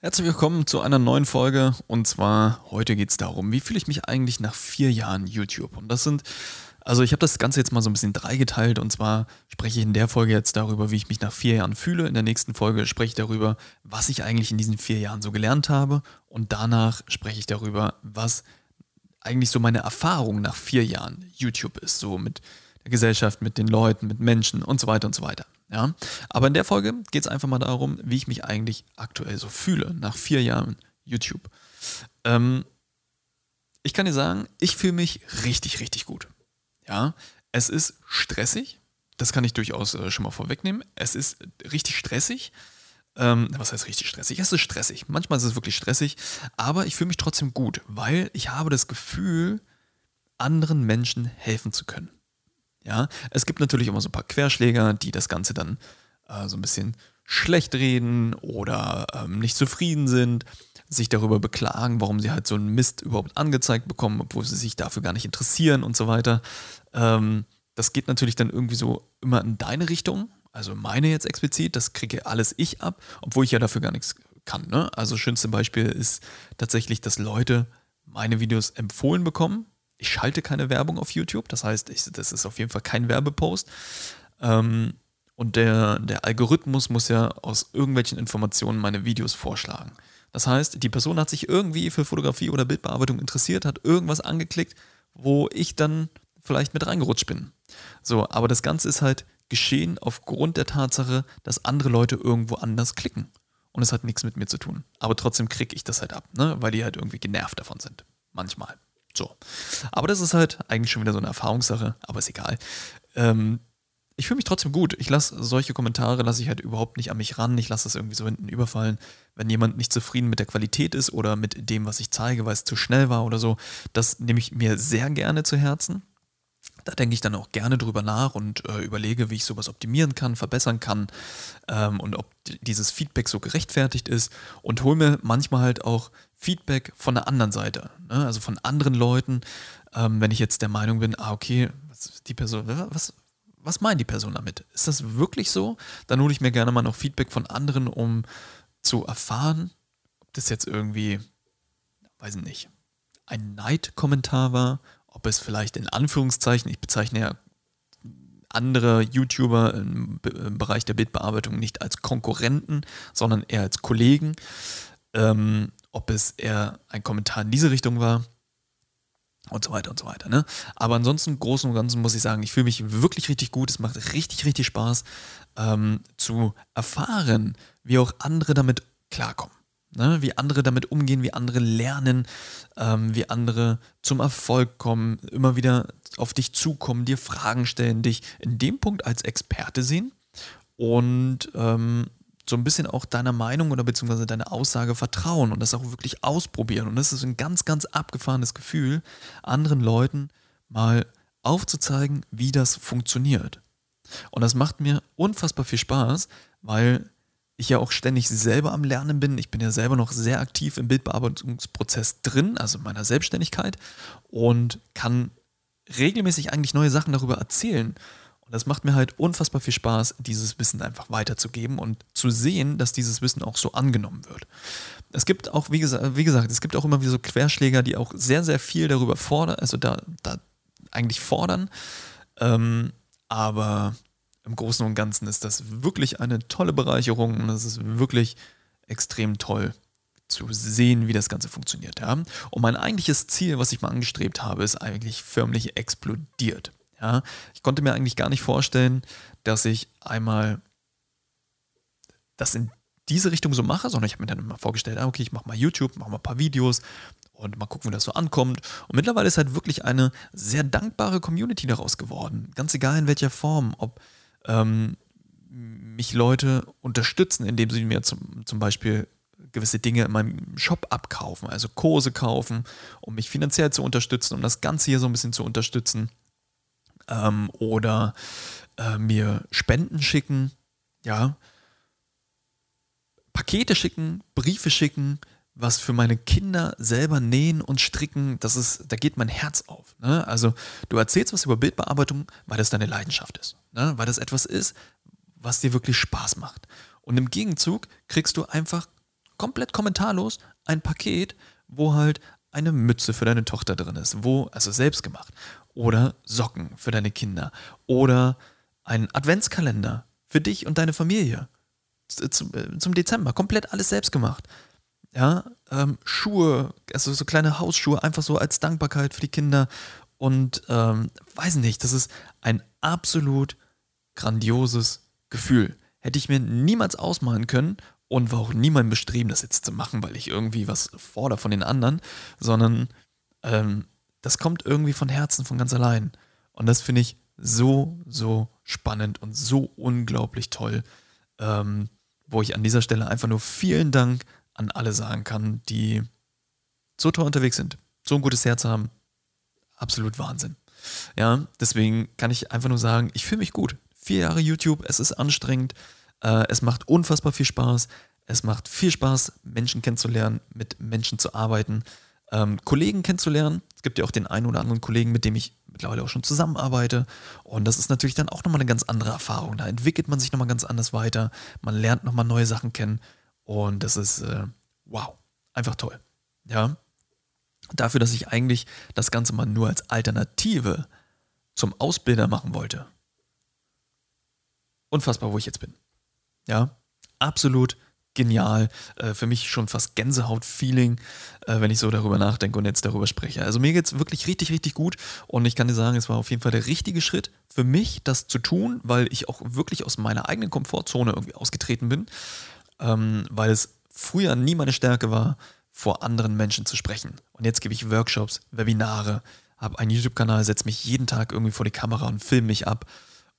Herzlich willkommen zu einer neuen Folge. Und zwar heute geht es darum, wie fühle ich mich eigentlich nach vier Jahren YouTube? Und das sind, also ich habe das Ganze jetzt mal so ein bisschen dreigeteilt. Und zwar spreche ich in der Folge jetzt darüber, wie ich mich nach vier Jahren fühle. In der nächsten Folge spreche ich darüber, was ich eigentlich in diesen vier Jahren so gelernt habe. Und danach spreche ich darüber, was eigentlich so meine Erfahrung nach vier Jahren YouTube ist. So mit der Gesellschaft, mit den Leuten, mit Menschen und so weiter und so weiter. Ja? Aber in der Folge geht es einfach mal darum, wie ich mich eigentlich aktuell so fühle, nach vier Jahren YouTube. Ähm, ich kann dir sagen, ich fühle mich richtig, richtig gut. Ja, es ist stressig, das kann ich durchaus äh, schon mal vorwegnehmen. Es ist richtig stressig. Ähm, was heißt richtig stressig? Es ist stressig. Manchmal ist es wirklich stressig, aber ich fühle mich trotzdem gut, weil ich habe das Gefühl, anderen Menschen helfen zu können. Ja, es gibt natürlich immer so ein paar Querschläger, die das Ganze dann äh, so ein bisschen schlecht reden oder ähm, nicht zufrieden sind, sich darüber beklagen, warum sie halt so einen Mist überhaupt angezeigt bekommen, obwohl sie sich dafür gar nicht interessieren und so weiter. Ähm, das geht natürlich dann irgendwie so immer in deine Richtung, also meine jetzt explizit, das kriege alles ich ab, obwohl ich ja dafür gar nichts kann. Ne? Also schönste Beispiel ist tatsächlich, dass Leute meine Videos empfohlen bekommen, ich schalte keine Werbung auf YouTube, das heißt, ich, das ist auf jeden Fall kein Werbepost. Ähm, und der, der Algorithmus muss ja aus irgendwelchen Informationen meine Videos vorschlagen. Das heißt, die Person hat sich irgendwie für Fotografie oder Bildbearbeitung interessiert, hat irgendwas angeklickt, wo ich dann vielleicht mit reingerutscht bin. So, aber das Ganze ist halt geschehen aufgrund der Tatsache, dass andere Leute irgendwo anders klicken. Und es hat nichts mit mir zu tun. Aber trotzdem kriege ich das halt ab, ne? weil die halt irgendwie genervt davon sind. Manchmal. So. Aber das ist halt eigentlich schon wieder so eine Erfahrungssache, aber ist egal. Ähm, ich fühle mich trotzdem gut. Ich lasse solche Kommentare, lasse ich halt überhaupt nicht an mich ran. Ich lasse das irgendwie so hinten überfallen. Wenn jemand nicht zufrieden mit der Qualität ist oder mit dem, was ich zeige, weil es zu schnell war oder so, das nehme ich mir sehr gerne zu Herzen. Da denke ich dann auch gerne drüber nach und äh, überlege, wie ich sowas optimieren kann, verbessern kann ähm, und ob dieses Feedback so gerechtfertigt ist und hole mir manchmal halt auch Feedback von der anderen Seite, ne? also von anderen Leuten, ähm, wenn ich jetzt der Meinung bin, ah, okay, was, die Person, was, was meint die Person damit? Ist das wirklich so? Dann hole ich mir gerne mal noch Feedback von anderen, um zu erfahren, ob das jetzt irgendwie, weiß ich nicht, ein Neidkommentar war, ob es vielleicht in Anführungszeichen, ich bezeichne ja andere YouTuber im, im Bereich der Bildbearbeitung nicht als Konkurrenten, sondern eher als Kollegen. Ähm, ob es eher ein Kommentar in diese Richtung war und so weiter und so weiter. Ne? Aber ansonsten, im Großen und Ganzen muss ich sagen, ich fühle mich wirklich richtig gut. Es macht richtig, richtig Spaß ähm, zu erfahren, wie auch andere damit klarkommen. Ne? Wie andere damit umgehen, wie andere lernen, ähm, wie andere zum Erfolg kommen, immer wieder auf dich zukommen, dir Fragen stellen, dich in dem Punkt als Experte sehen und ähm, so ein bisschen auch deiner Meinung oder beziehungsweise deiner Aussage vertrauen und das auch wirklich ausprobieren. Und das ist ein ganz, ganz abgefahrenes Gefühl, anderen Leuten mal aufzuzeigen, wie das funktioniert. Und das macht mir unfassbar viel Spaß, weil ich ja auch ständig selber am Lernen bin. Ich bin ja selber noch sehr aktiv im Bildbearbeitungsprozess drin, also in meiner Selbstständigkeit und kann regelmäßig eigentlich neue Sachen darüber erzählen. Und das macht mir halt unfassbar viel Spaß, dieses Wissen einfach weiterzugeben und zu sehen, dass dieses Wissen auch so angenommen wird. Es gibt auch, wie gesagt, wie gesagt es gibt auch immer wieder so Querschläger, die auch sehr, sehr viel darüber fordern, also da, da eigentlich fordern. Ähm, aber im Großen und Ganzen ist das wirklich eine tolle Bereicherung und es ist wirklich extrem toll zu sehen, wie das Ganze funktioniert. Ja? Und mein eigentliches Ziel, was ich mal angestrebt habe, ist eigentlich förmlich explodiert. Ja, ich konnte mir eigentlich gar nicht vorstellen, dass ich einmal das in diese Richtung so mache, sondern ich habe mir dann immer vorgestellt, ah, okay, ich mache mal YouTube, mache mal ein paar Videos und mal gucken, wie das so ankommt. Und mittlerweile ist halt wirklich eine sehr dankbare Community daraus geworden. Ganz egal in welcher Form, ob ähm, mich Leute unterstützen, indem sie mir zum, zum Beispiel gewisse Dinge in meinem Shop abkaufen, also Kurse kaufen, um mich finanziell zu unterstützen, um das Ganze hier so ein bisschen zu unterstützen ähm, oder äh, mir Spenden schicken, ja, Pakete schicken, Briefe schicken, was für meine Kinder selber nähen und stricken, das ist, da geht mein Herz auf. Ne? Also du erzählst was über Bildbearbeitung, weil das deine Leidenschaft ist, ne? weil das etwas ist, was dir wirklich Spaß macht. Und im Gegenzug kriegst du einfach komplett kommentarlos ein Paket, wo halt eine Mütze für deine Tochter drin ist, wo, also selbst gemacht, oder Socken für deine Kinder oder ein Adventskalender für dich und deine Familie zum, äh, zum Dezember, komplett alles selbst gemacht. Ja, ähm, Schuhe, also so kleine Hausschuhe, einfach so als Dankbarkeit für die Kinder und ähm, weiß nicht, das ist ein absolut grandioses Gefühl. Hätte ich mir niemals ausmalen können und war auch niemand bestreben, das jetzt zu machen, weil ich irgendwie was fordere von den anderen, sondern ähm, das kommt irgendwie von Herzen, von ganz allein. Und das finde ich so, so spannend und so unglaublich toll, ähm, wo ich an dieser Stelle einfach nur vielen Dank an alle sagen kann, die so toll unterwegs sind, so ein gutes Herz haben. Absolut Wahnsinn. Ja, deswegen kann ich einfach nur sagen, ich fühle mich gut. Vier Jahre YouTube, es ist anstrengend, äh, es macht unfassbar viel Spaß. Es macht viel Spaß, Menschen kennenzulernen, mit Menschen zu arbeiten, ähm, Kollegen kennenzulernen. Es gibt ja auch den einen oder anderen Kollegen, mit dem ich mittlerweile auch schon zusammenarbeite. Und das ist natürlich dann auch nochmal eine ganz andere Erfahrung. Da entwickelt man sich nochmal ganz anders weiter. Man lernt nochmal neue Sachen kennen. Und das ist, äh, wow, einfach toll. Ja. Dafür, dass ich eigentlich das Ganze mal nur als Alternative zum Ausbilder machen wollte. Unfassbar, wo ich jetzt bin. Ja, absolut genial. Äh, für mich schon fast Gänsehaut-Feeling, äh, wenn ich so darüber nachdenke und jetzt darüber spreche. Also mir geht es wirklich richtig, richtig gut und ich kann dir sagen, es war auf jeden Fall der richtige Schritt für mich, das zu tun, weil ich auch wirklich aus meiner eigenen Komfortzone irgendwie ausgetreten bin, ähm, weil es früher nie meine Stärke war, vor anderen Menschen zu sprechen. Und jetzt gebe ich Workshops, Webinare, habe einen YouTube-Kanal, setze mich jeden Tag irgendwie vor die Kamera und filme mich ab.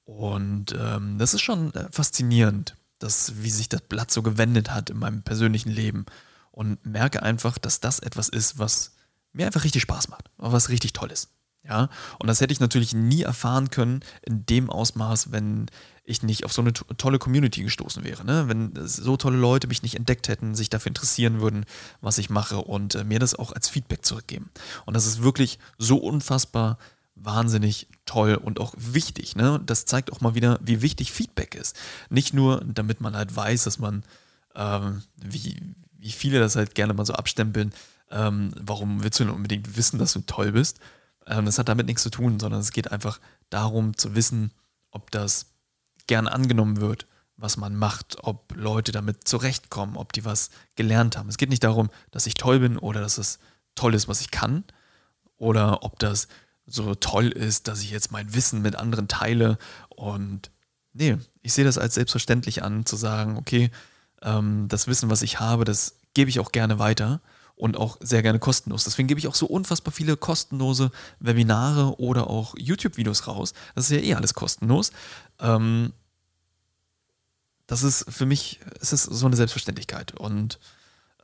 Und ähm, das ist schon äh, faszinierend, dass, wie sich das Blatt so gewendet hat in meinem persönlichen Leben. Und merke einfach, dass das etwas ist, was mir einfach richtig Spaß macht, was richtig toll ist. Ja, und das hätte ich natürlich nie erfahren können in dem Ausmaß, wenn ich nicht auf so eine tolle Community gestoßen wäre. Ne? Wenn so tolle Leute mich nicht entdeckt hätten, sich dafür interessieren würden, was ich mache und äh, mir das auch als Feedback zurückgeben. Und das ist wirklich so unfassbar wahnsinnig toll und auch wichtig. Ne? Das zeigt auch mal wieder, wie wichtig Feedback ist. Nicht nur, damit man halt weiß, dass man, ähm, wie, wie viele das halt gerne mal so abstempeln, ähm, warum willst du denn unbedingt wissen, dass du toll bist? Ähm, das hat damit nichts zu tun, sondern es geht einfach darum zu wissen, ob das gern angenommen wird, was man macht, ob Leute damit zurechtkommen, ob die was gelernt haben. Es geht nicht darum, dass ich toll bin oder dass es toll ist, was ich kann, oder ob das so toll ist, dass ich jetzt mein Wissen mit anderen teile. Und nee, ich sehe das als selbstverständlich an, zu sagen, okay, ähm, das Wissen, was ich habe, das gebe ich auch gerne weiter und auch sehr gerne kostenlos. Deswegen gebe ich auch so unfassbar viele kostenlose Webinare oder auch YouTube-Videos raus. Das ist ja eh alles kostenlos. Ähm, das ist für mich, es ist so eine Selbstverständlichkeit. Und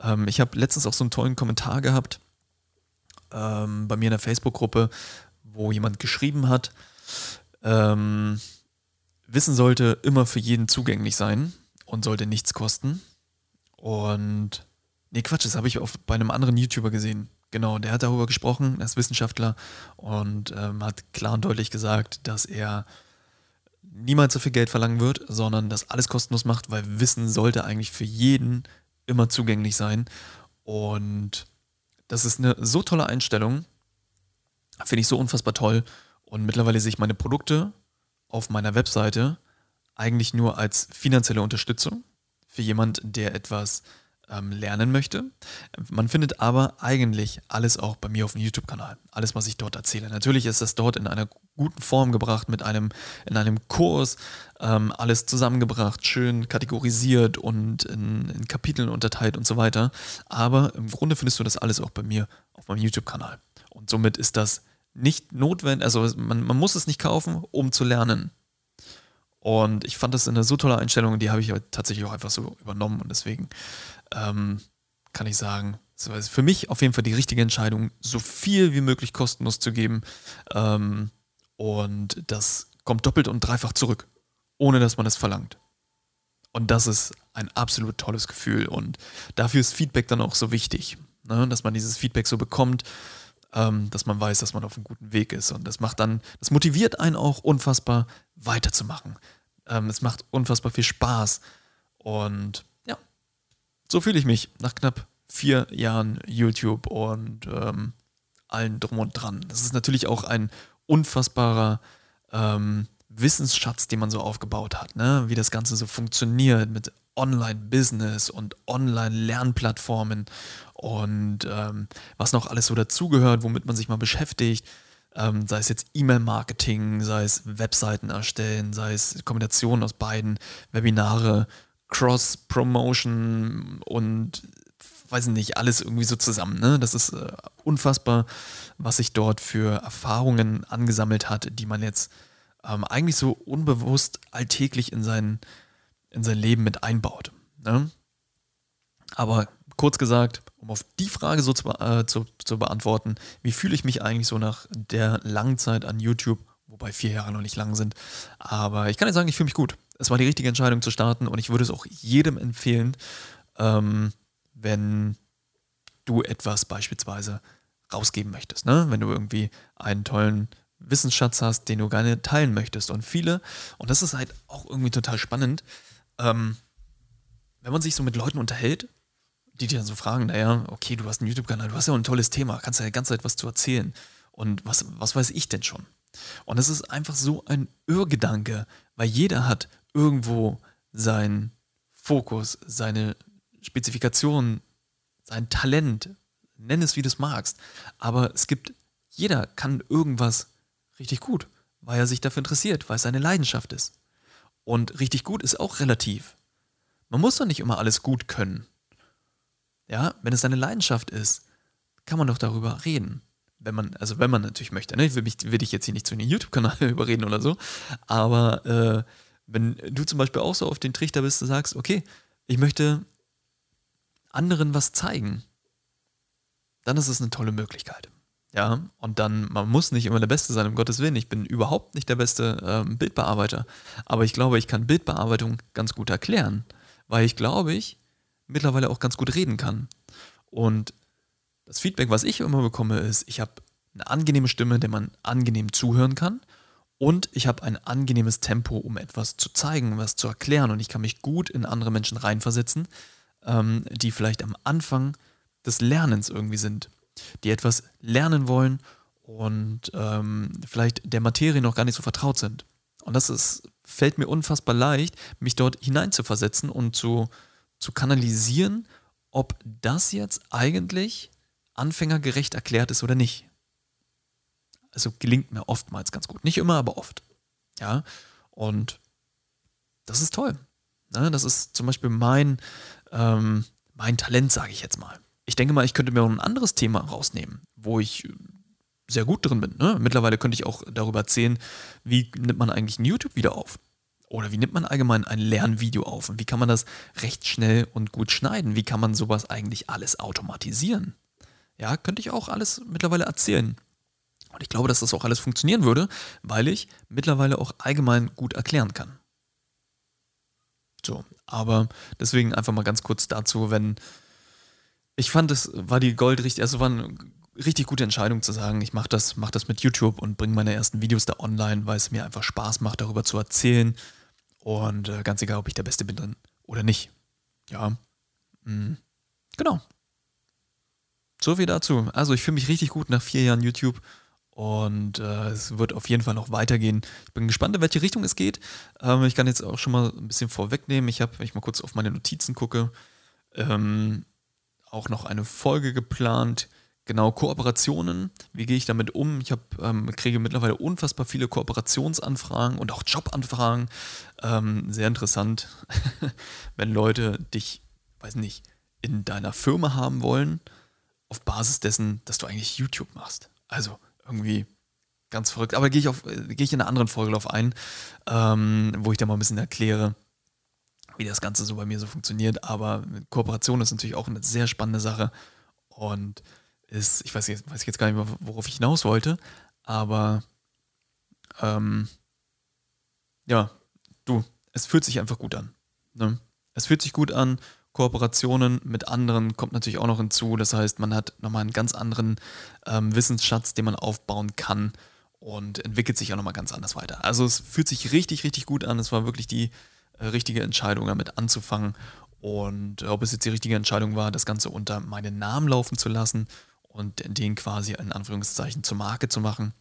ähm, ich habe letztens auch so einen tollen Kommentar gehabt ähm, bei mir in der Facebook-Gruppe, wo jemand geschrieben hat, ähm, Wissen sollte immer für jeden zugänglich sein und sollte nichts kosten. Und nee, Quatsch, das habe ich auf, bei einem anderen YouTuber gesehen. Genau, der hat darüber gesprochen, er ist Wissenschaftler und ähm, hat klar und deutlich gesagt, dass er niemals so viel Geld verlangen wird, sondern das alles kostenlos macht, weil Wissen sollte eigentlich für jeden immer zugänglich sein. Und das ist eine so tolle Einstellung, Finde ich so unfassbar toll. Und mittlerweile sehe ich meine Produkte auf meiner Webseite eigentlich nur als finanzielle Unterstützung für jemand, der etwas ähm, lernen möchte. Man findet aber eigentlich alles auch bei mir auf dem YouTube-Kanal. Alles, was ich dort erzähle. Natürlich ist das dort in einer guten Form gebracht, mit einem, in einem Kurs, ähm, alles zusammengebracht, schön kategorisiert und in, in Kapiteln unterteilt und so weiter. Aber im Grunde findest du das alles auch bei mir auf meinem YouTube-Kanal. Und somit ist das nicht notwendig, also man, man muss es nicht kaufen, um zu lernen. Und ich fand das eine so tolle Einstellung, die habe ich tatsächlich auch einfach so übernommen. Und deswegen ähm, kann ich sagen, es ist für mich auf jeden Fall die richtige Entscheidung, so viel wie möglich kostenlos zu geben. Ähm, und das kommt doppelt und dreifach zurück, ohne dass man es verlangt. Und das ist ein absolut tolles Gefühl. Und dafür ist Feedback dann auch so wichtig, ne? dass man dieses Feedback so bekommt ähm, dass man weiß, dass man auf einem guten Weg ist. Und das macht dann, das motiviert einen auch unfassbar weiterzumachen. Ähm, es macht unfassbar viel Spaß. Und ja, so fühle ich mich nach knapp vier Jahren YouTube und ähm, allen drum und dran. Das ist natürlich auch ein unfassbarer ähm, Wissensschatz, den man so aufgebaut hat, ne? wie das Ganze so funktioniert mit Online-Business und Online-Lernplattformen und ähm, was noch alles so dazugehört, womit man sich mal beschäftigt. Ähm, sei es jetzt E-Mail-Marketing, sei es Webseiten erstellen, sei es Kombinationen aus beiden, Webinare, Cross-Promotion und weiß nicht, alles irgendwie so zusammen. Ne? Das ist äh, unfassbar, was sich dort für Erfahrungen angesammelt hat, die man jetzt ähm, eigentlich so unbewusst alltäglich in sein, in sein Leben mit einbaut. Ne? Aber kurz gesagt, um auf die Frage so zu, äh, zu, zu beantworten, wie fühle ich mich eigentlich so nach der langen Zeit an YouTube, wobei vier Jahre noch nicht lang sind. Aber ich kann dir sagen, ich fühle mich gut. Es war die richtige Entscheidung zu starten und ich würde es auch jedem empfehlen, ähm, wenn du etwas beispielsweise rausgeben möchtest. Ne? Wenn du irgendwie einen tollen Wissensschatz hast, den du gerne teilen möchtest. Und viele, und das ist halt auch irgendwie total spannend, ähm, wenn man sich so mit Leuten unterhält, die dir dann so fragen, naja, okay, du hast einen YouTube-Kanal, du hast ja ein tolles Thema, kannst ja die ganze Zeit was zu erzählen. Und was, was weiß ich denn schon? Und es ist einfach so ein Irrgedanke, weil jeder hat irgendwo seinen Fokus, seine Spezifikation, sein Talent, nenn es wie du es magst. Aber es gibt, jeder kann irgendwas richtig gut, weil er sich dafür interessiert, weil es seine Leidenschaft ist. Und richtig gut ist auch relativ. Man muss doch nicht immer alles gut können. Ja, wenn es seine Leidenschaft ist, kann man doch darüber reden. Wenn man, also wenn man natürlich möchte, ne? Ich will, mich, will dich jetzt hier nicht zu einem YouTube-Kanal überreden oder so. Aber äh, wenn du zum Beispiel auch so auf den Trichter bist, du sagst, okay, ich möchte anderen was zeigen, dann ist es eine tolle Möglichkeit. Ja, und dann, man muss nicht immer der Beste sein, um Gottes Willen. Ich bin überhaupt nicht der beste ähm, Bildbearbeiter. Aber ich glaube, ich kann Bildbearbeitung ganz gut erklären, weil ich glaube, ich mittlerweile auch ganz gut reden kann. Und das Feedback, was ich immer bekomme, ist, ich habe eine angenehme Stimme, der man angenehm zuhören kann. Und ich habe ein angenehmes Tempo, um etwas zu zeigen, was zu erklären. Und ich kann mich gut in andere Menschen reinversetzen, ähm, die vielleicht am Anfang des Lernens irgendwie sind die etwas lernen wollen und ähm, vielleicht der Materie noch gar nicht so vertraut sind. Und das ist, fällt mir unfassbar leicht, mich dort hineinzuversetzen und zu, zu kanalisieren, ob das jetzt eigentlich anfängergerecht erklärt ist oder nicht. Also gelingt mir oftmals ganz gut. Nicht immer, aber oft. Ja. Und das ist toll. Ne? Das ist zum Beispiel mein, ähm, mein Talent, sage ich jetzt mal ich denke mal, ich könnte mir ein anderes Thema rausnehmen, wo ich sehr gut drin bin. Ne? Mittlerweile könnte ich auch darüber erzählen, wie nimmt man eigentlich ein YouTube-Video auf? Oder wie nimmt man allgemein ein Lernvideo auf? Und wie kann man das recht schnell und gut schneiden? Wie kann man sowas eigentlich alles automatisieren? Ja, könnte ich auch alles mittlerweile erzählen. Und ich glaube, dass das auch alles funktionieren würde, weil ich mittlerweile auch allgemein gut erklären kann. So, aber deswegen einfach mal ganz kurz dazu, wenn ich fand, es war die Gold richtig, also war eine richtig gute Entscheidung zu sagen, ich mache das, mach das mit YouTube und bringe meine ersten Videos da online, weil es mir einfach Spaß macht, darüber zu erzählen. Und äh, ganz egal, ob ich der Beste bin oder nicht. Ja. Mhm. Genau. So viel dazu. Also ich fühle mich richtig gut nach vier Jahren YouTube und äh, es wird auf jeden Fall noch weitergehen. Ich bin gespannt, in welche Richtung es geht. Ähm, ich kann jetzt auch schon mal ein bisschen vorwegnehmen. Ich habe, wenn ich mal kurz auf meine Notizen gucke, ähm, auch noch eine Folge geplant. Genau, Kooperationen. Wie gehe ich damit um? Ich hab, ähm, kriege mittlerweile unfassbar viele Kooperationsanfragen und auch Jobanfragen. Ähm, sehr interessant, wenn Leute dich, weiß nicht, in deiner Firma haben wollen, auf Basis dessen, dass du eigentlich YouTube machst. Also irgendwie ganz verrückt. Aber gehe ich, auf, äh, gehe ich in einer anderen Folge darauf ein, ähm, wo ich da mal ein bisschen erkläre, wie das Ganze so bei mir so funktioniert. Aber Kooperation ist natürlich auch eine sehr spannende Sache und ist, ich weiß jetzt, weiß jetzt gar nicht mehr, worauf ich hinaus wollte, aber ähm, ja, du, es fühlt sich einfach gut an. Ne? Es fühlt sich gut an. Kooperationen mit anderen kommt natürlich auch noch hinzu. Das heißt, man hat nochmal einen ganz anderen ähm, Wissensschatz, den man aufbauen kann und entwickelt sich auch nochmal ganz anders weiter. Also es fühlt sich richtig, richtig gut an. Es war wirklich die äh, richtige Entscheidung damit anzufangen. und ob es jetzt die richtige Entscheidung war, das Ganze unter meinen Namen laufen zu lassen und den quasi in Anführungszeichen zur Marke zu machen.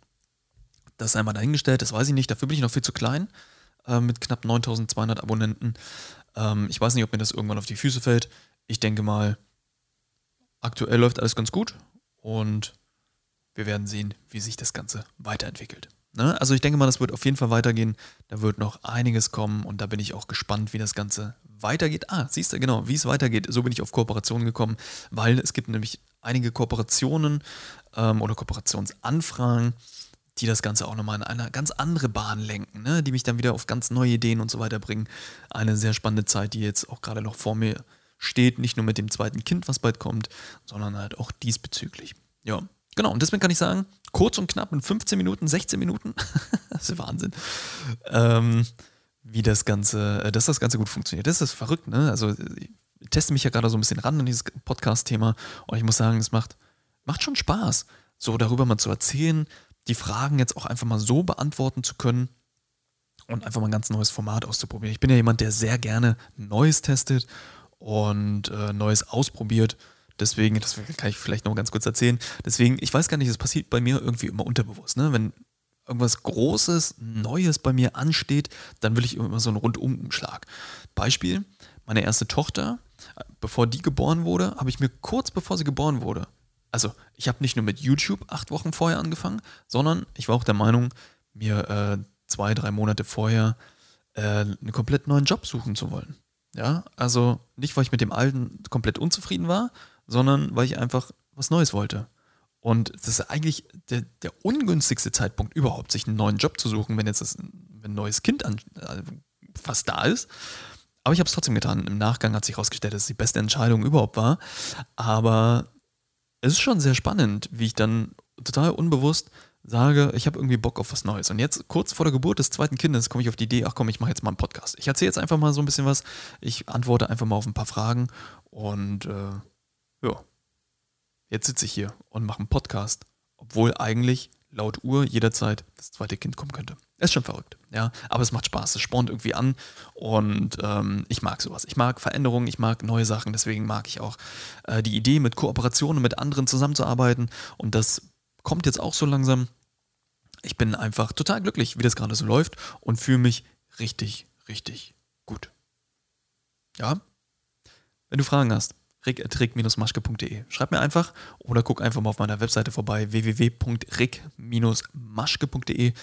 Das ist einmal dahingestellt, das weiß ich nicht, dafür bin ich noch viel zu klein äh, mit knapp 9200 Abonnenten. Ähm, ich weiß nicht, ob mir das irgendwann auf die Füße fällt. Ich denke mal, aktuell läuft alles ganz gut und wir werden sehen, wie sich das Ganze weiterentwickelt. Ne? Also ich denke mal, das wird auf jeden Fall weitergehen. Da wird noch einiges kommen und da bin ich auch gespannt, wie das Ganze weitergeht. Ah, siehst du, genau, wie es weitergeht. So bin ich auf Kooperationen gekommen, weil es gibt nämlich einige Kooperationen ähm, oder Kooperationsanfragen, die das Ganze auch nochmal in eine ganz andere Bahn lenken, ne? die mich dann wieder auf ganz neue Ideen und so weiter bringen. Eine sehr spannende Zeit, die jetzt auch gerade noch vor mir steht, nicht nur mit dem zweiten Kind, was bald kommt, sondern halt auch diesbezüglich. Ja, genau. Und deswegen kann ich sagen, kurz und knapp in 15 Minuten, 16 Minuten, das ist Wahnsinn, ähm, wie das Ganze, äh, dass das Ganze gut funktioniert. Das ist verrückt, ne? Also teste mich ja gerade so ein bisschen ran an dieses Podcast-Thema und ich muss sagen, es macht, macht schon Spaß, so darüber mal zu erzählen, die Fragen jetzt auch einfach mal so beantworten zu können und einfach mal ein ganz neues Format auszuprobieren. Ich bin ja jemand, der sehr gerne Neues testet und äh, Neues ausprobiert. Deswegen, das kann ich vielleicht noch ganz kurz erzählen. Deswegen, ich weiß gar nicht, es passiert bei mir irgendwie immer unterbewusst. Ne? Wenn irgendwas Großes, Neues bei mir ansteht, dann will ich immer so einen Rundumschlag. Beispiel, meine erste Tochter, bevor die geboren wurde, habe ich mir kurz bevor sie geboren wurde, also ich habe nicht nur mit YouTube acht Wochen vorher angefangen, sondern ich war auch der Meinung, mir äh, zwei, drei Monate vorher äh, einen komplett neuen Job suchen zu wollen. Ja, also nicht, weil ich mit dem alten komplett unzufrieden war, sondern weil ich einfach was Neues wollte. Und das ist eigentlich der, der ungünstigste Zeitpunkt überhaupt, sich einen neuen Job zu suchen, wenn jetzt das, wenn ein neues Kind an, also fast da ist. Aber ich habe es trotzdem getan. Im Nachgang hat sich herausgestellt, dass es die beste Entscheidung überhaupt war. Aber es ist schon sehr spannend, wie ich dann total unbewusst sage, ich habe irgendwie Bock auf was Neues. Und jetzt, kurz vor der Geburt des zweiten Kindes, komme ich auf die Idee, ach komm, ich mache jetzt mal einen Podcast. Ich erzähle jetzt einfach mal so ein bisschen was. Ich antworte einfach mal auf ein paar Fragen. Und äh, ja, jetzt sitze ich hier und mache einen Podcast, obwohl eigentlich laut Uhr jederzeit das zweite Kind kommen könnte. Ist schon verrückt, ja. Aber es macht Spaß, es spornt irgendwie an und ähm, ich mag sowas. Ich mag Veränderungen, ich mag neue Sachen, deswegen mag ich auch äh, die Idee, mit Kooperationen mit anderen zusammenzuarbeiten und das kommt jetzt auch so langsam. Ich bin einfach total glücklich, wie das gerade so läuft und fühle mich richtig, richtig gut. Ja, wenn du Fragen hast, rick.rick-maschke.de. Schreib mir einfach oder guck einfach mal auf meiner Webseite vorbei, www.rick-maschke.de.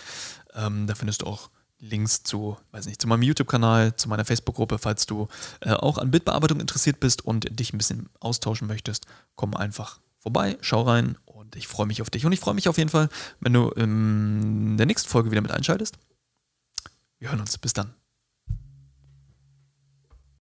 Ähm, da findest du auch Links zu, weiß nicht, zu meinem YouTube-Kanal, zu meiner Facebook-Gruppe, falls du äh, auch an Bildbearbeitung interessiert bist und dich ein bisschen austauschen möchtest, komm einfach vorbei, schau rein und ich freue mich auf dich. Und ich freue mich auf jeden Fall, wenn du in der nächsten Folge wieder mit einschaltest. Wir hören uns. Bis dann.